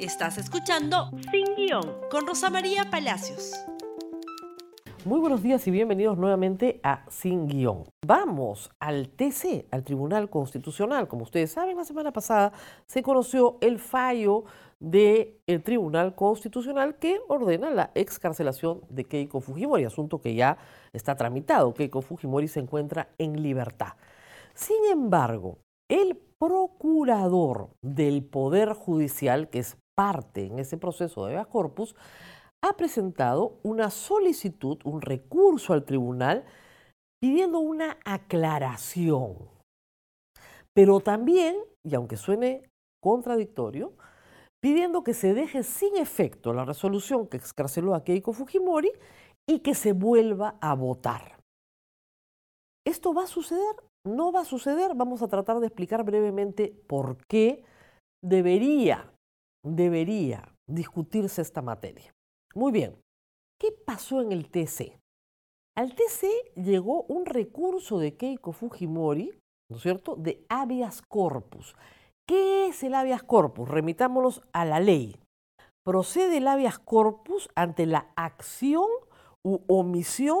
Estás escuchando Sin Guión con Rosa María Palacios. Muy buenos días y bienvenidos nuevamente a Sin Guión. Vamos al TC, al Tribunal Constitucional. Como ustedes saben, la semana pasada se conoció el fallo del Tribunal Constitucional que ordena la excarcelación de Keiko Fujimori, asunto que ya está tramitado. Keiko Fujimori se encuentra en libertad. Sin embargo, el procurador del Poder Judicial, que es parte en ese proceso de habeas corpus, ha presentado una solicitud, un recurso al tribunal pidiendo una aclaración. Pero también, y aunque suene contradictorio, pidiendo que se deje sin efecto la resolución que excarceló a Keiko Fujimori y que se vuelva a votar. ¿Esto va a suceder? ¿No va a suceder? Vamos a tratar de explicar brevemente por qué debería, debería discutirse esta materia. Muy bien, ¿qué pasó en el TC? Al TC llegó un recurso de Keiko Fujimori, ¿no es cierto?, de habeas corpus. ¿Qué es el habeas corpus? Remitámonos a la ley. Procede el habeas corpus ante la acción u omisión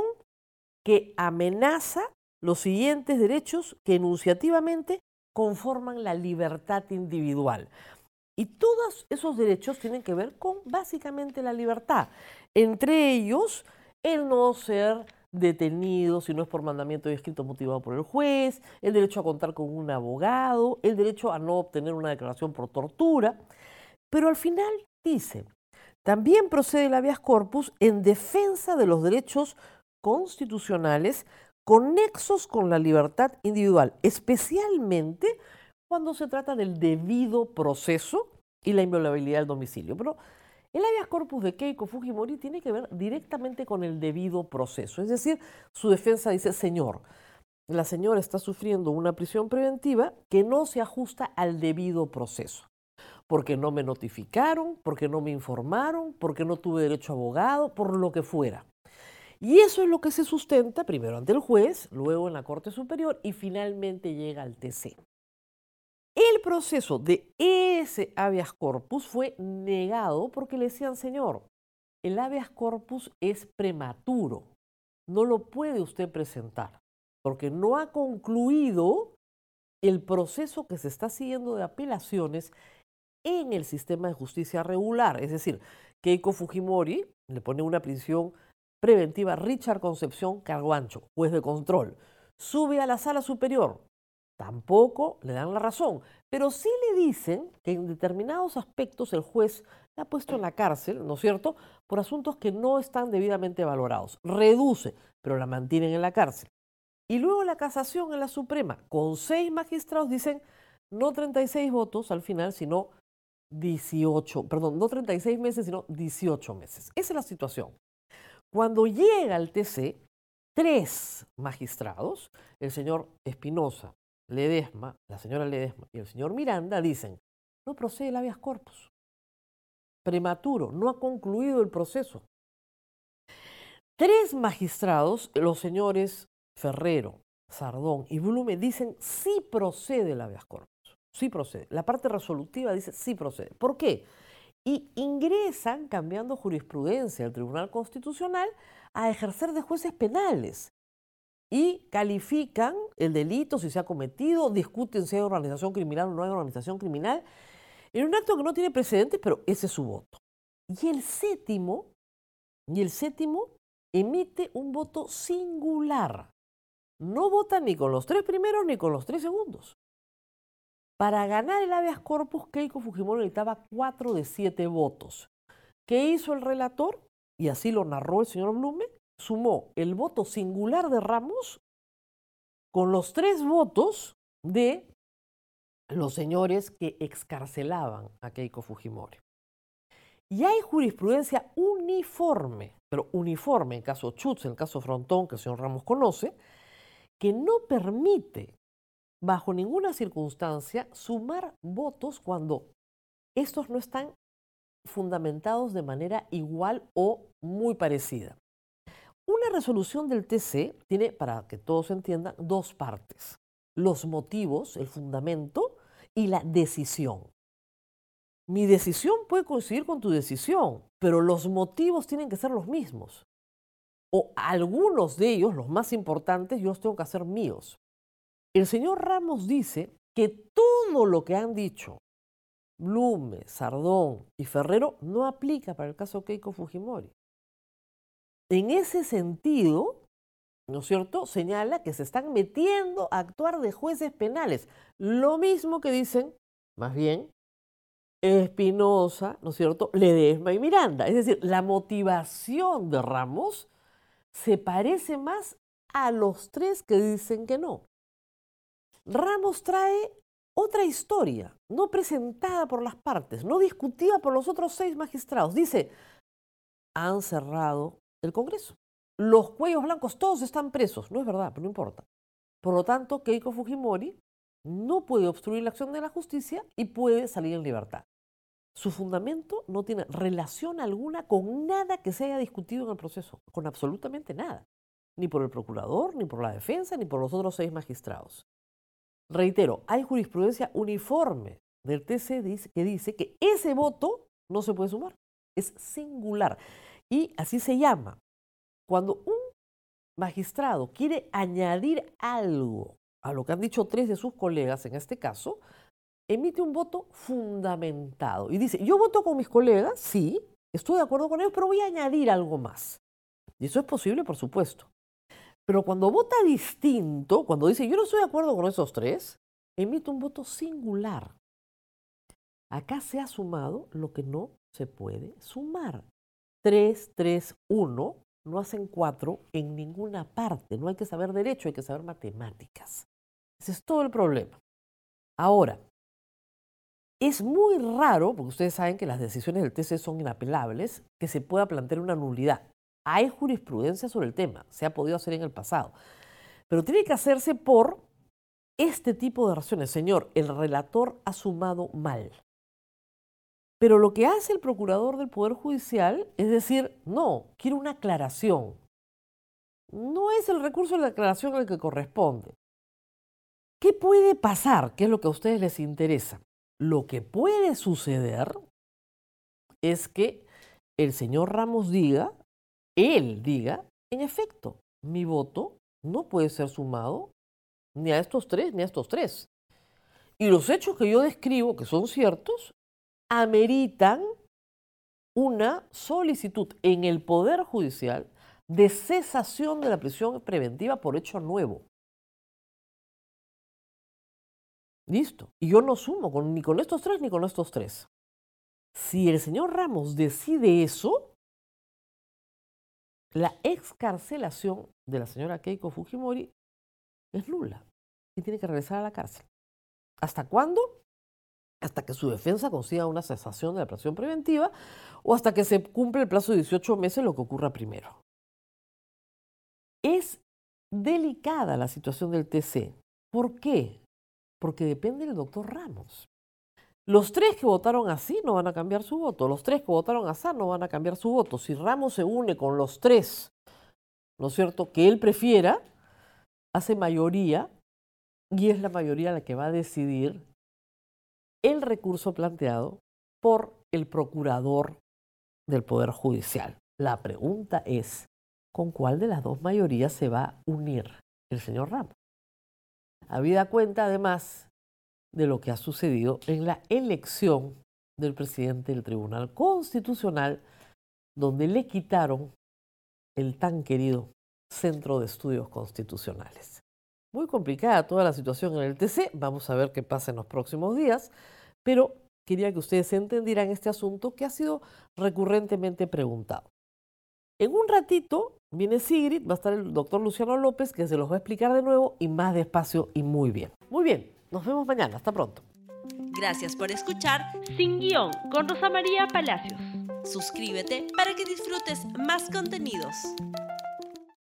que amenaza los siguientes derechos que enunciativamente conforman la libertad individual. Y todos esos derechos tienen que ver con básicamente la libertad. Entre ellos, el no ser detenido si no es por mandamiento y escrito motivado por el juez, el derecho a contar con un abogado, el derecho a no obtener una declaración por tortura. Pero al final dice, también procede el habeas corpus en defensa de los derechos constitucionales conexos con la libertad individual, especialmente cuando se trata del debido proceso y la inviolabilidad del domicilio. Pero el habeas corpus de Keiko Fujimori tiene que ver directamente con el debido proceso. Es decir, su defensa dice, señor, la señora está sufriendo una prisión preventiva que no se ajusta al debido proceso. Porque no me notificaron, porque no me informaron, porque no tuve derecho a abogado, por lo que fuera. Y eso es lo que se sustenta primero ante el juez, luego en la Corte Superior y finalmente llega al TC. El proceso de ese habeas corpus fue negado porque le decían, señor, el habeas corpus es prematuro, no lo puede usted presentar, porque no ha concluido el proceso que se está siguiendo de apelaciones en el sistema de justicia regular. Es decir, Keiko Fujimori le pone una prisión preventiva Richard Concepción Carguancho, juez de control. Sube a la sala superior, tampoco le dan la razón, pero sí le dicen que en determinados aspectos el juez la ha puesto en la cárcel, ¿no es cierto?, por asuntos que no están debidamente valorados. Reduce, pero la mantienen en la cárcel. Y luego la casación en la Suprema, con seis magistrados, dicen no 36 votos al final, sino 18, perdón, no 36 meses, sino 18 meses. Esa es la situación. Cuando llega al TC, tres magistrados, el señor Espinosa, Ledesma, la señora Ledesma y el señor Miranda dicen, no procede el habeas corpus. Prematuro, no ha concluido el proceso. Tres magistrados, los señores Ferrero, Sardón y Blume, dicen sí procede el habeas corpus. Sí procede. La parte resolutiva dice sí procede. ¿Por qué? Y ingresan, cambiando jurisprudencia al Tribunal Constitucional, a ejercer de jueces penales y califican el delito, si se ha cometido, discuten si hay organización criminal o no hay organización criminal, en un acto que no tiene precedentes, pero ese es su voto. Y el séptimo, y el séptimo emite un voto singular. No vota ni con los tres primeros ni con los tres segundos. Para ganar el habeas corpus, Keiko Fujimori necesitaba cuatro de siete votos. ¿Qué hizo el relator? Y así lo narró el señor Blume sumó el voto singular de Ramos con los tres votos de los señores que excarcelaban a Keiko Fujimori. Y hay jurisprudencia uniforme, pero uniforme en caso Chutz, en el caso Frontón, que el señor Ramos conoce, que no permite bajo ninguna circunstancia sumar votos cuando estos no están fundamentados de manera igual o muy parecida. Una resolución del TC tiene, para que todos entiendan, dos partes. Los motivos, el fundamento y la decisión. Mi decisión puede coincidir con tu decisión, pero los motivos tienen que ser los mismos. O algunos de ellos, los más importantes, yo los tengo que hacer míos. El señor Ramos dice que todo lo que han dicho Blume, Sardón y Ferrero no aplica para el caso Keiko Fujimori. En ese sentido, ¿no es cierto?, señala que se están metiendo a actuar de jueces penales. Lo mismo que dicen, más bien, Espinosa, ¿no es cierto?, Ledesma y Miranda. Es decir, la motivación de Ramos se parece más a los tres que dicen que no. Ramos trae otra historia, no presentada por las partes, no discutida por los otros seis magistrados. Dice, han cerrado el Congreso. Los cuellos blancos todos están presos. No es verdad, pero no importa. Por lo tanto, Keiko Fujimori no puede obstruir la acción de la justicia y puede salir en libertad. Su fundamento no tiene relación alguna con nada que se haya discutido en el proceso, con absolutamente nada, ni por el procurador, ni por la defensa, ni por los otros seis magistrados. Reitero, hay jurisprudencia uniforme del TC que dice que ese voto no se puede sumar, es singular. Y así se llama. Cuando un magistrado quiere añadir algo a lo que han dicho tres de sus colegas en este caso, emite un voto fundamentado y dice, yo voto con mis colegas, sí, estoy de acuerdo con ellos, pero voy a añadir algo más. Y eso es posible, por supuesto. Pero cuando vota distinto, cuando dice yo no estoy de acuerdo con esos tres, emite un voto singular. Acá se ha sumado lo que no se puede sumar. 3, 3, 1 no hacen 4 en ninguna parte. No hay que saber derecho, hay que saber matemáticas. Ese es todo el problema. Ahora, es muy raro, porque ustedes saben que las decisiones del TC son inapelables, que se pueda plantear una nulidad. Hay jurisprudencia sobre el tema, se ha podido hacer en el pasado, pero tiene que hacerse por este tipo de razones. Señor, el relator ha sumado mal. Pero lo que hace el procurador del Poder Judicial es decir, no, quiero una aclaración. No es el recurso de la aclaración el que corresponde. ¿Qué puede pasar? ¿Qué es lo que a ustedes les interesa? Lo que puede suceder es que el señor Ramos diga, él diga, en efecto, mi voto no puede ser sumado ni a estos tres ni a estos tres. Y los hechos que yo describo, que son ciertos, ameritan una solicitud en el Poder Judicial de cesación de la prisión preventiva por hecho nuevo. Listo. Y yo no sumo ni con estos tres ni con estos tres. Si el señor Ramos decide eso, la excarcelación de la señora Keiko Fujimori es nula y tiene que regresar a la cárcel. ¿Hasta cuándo? Hasta que su defensa consiga una cesación de la prisión preventiva o hasta que se cumple el plazo de 18 meses, lo que ocurra primero. Es delicada la situación del TC. ¿Por qué? Porque depende del doctor Ramos. Los tres que votaron así no van a cambiar su voto. Los tres que votaron así no van a cambiar su voto. Si Ramos se une con los tres, ¿no es cierto?, que él prefiera, hace mayoría y es la mayoría la que va a decidir el recurso planteado por el procurador del Poder Judicial. La pregunta es, ¿con cuál de las dos mayorías se va a unir el señor Ramos? Habida cuenta, además, de lo que ha sucedido en la elección del presidente del Tribunal Constitucional, donde le quitaron el tan querido Centro de Estudios Constitucionales. Muy complicada toda la situación en el TC, vamos a ver qué pasa en los próximos días, pero quería que ustedes entendieran este asunto que ha sido recurrentemente preguntado. En un ratito viene Sigrid, va a estar el doctor Luciano López, que se los va a explicar de nuevo y más despacio y muy bien. Muy bien, nos vemos mañana. Hasta pronto. Gracias por escuchar Sin Guión con Rosa María Palacios. Suscríbete para que disfrutes más contenidos.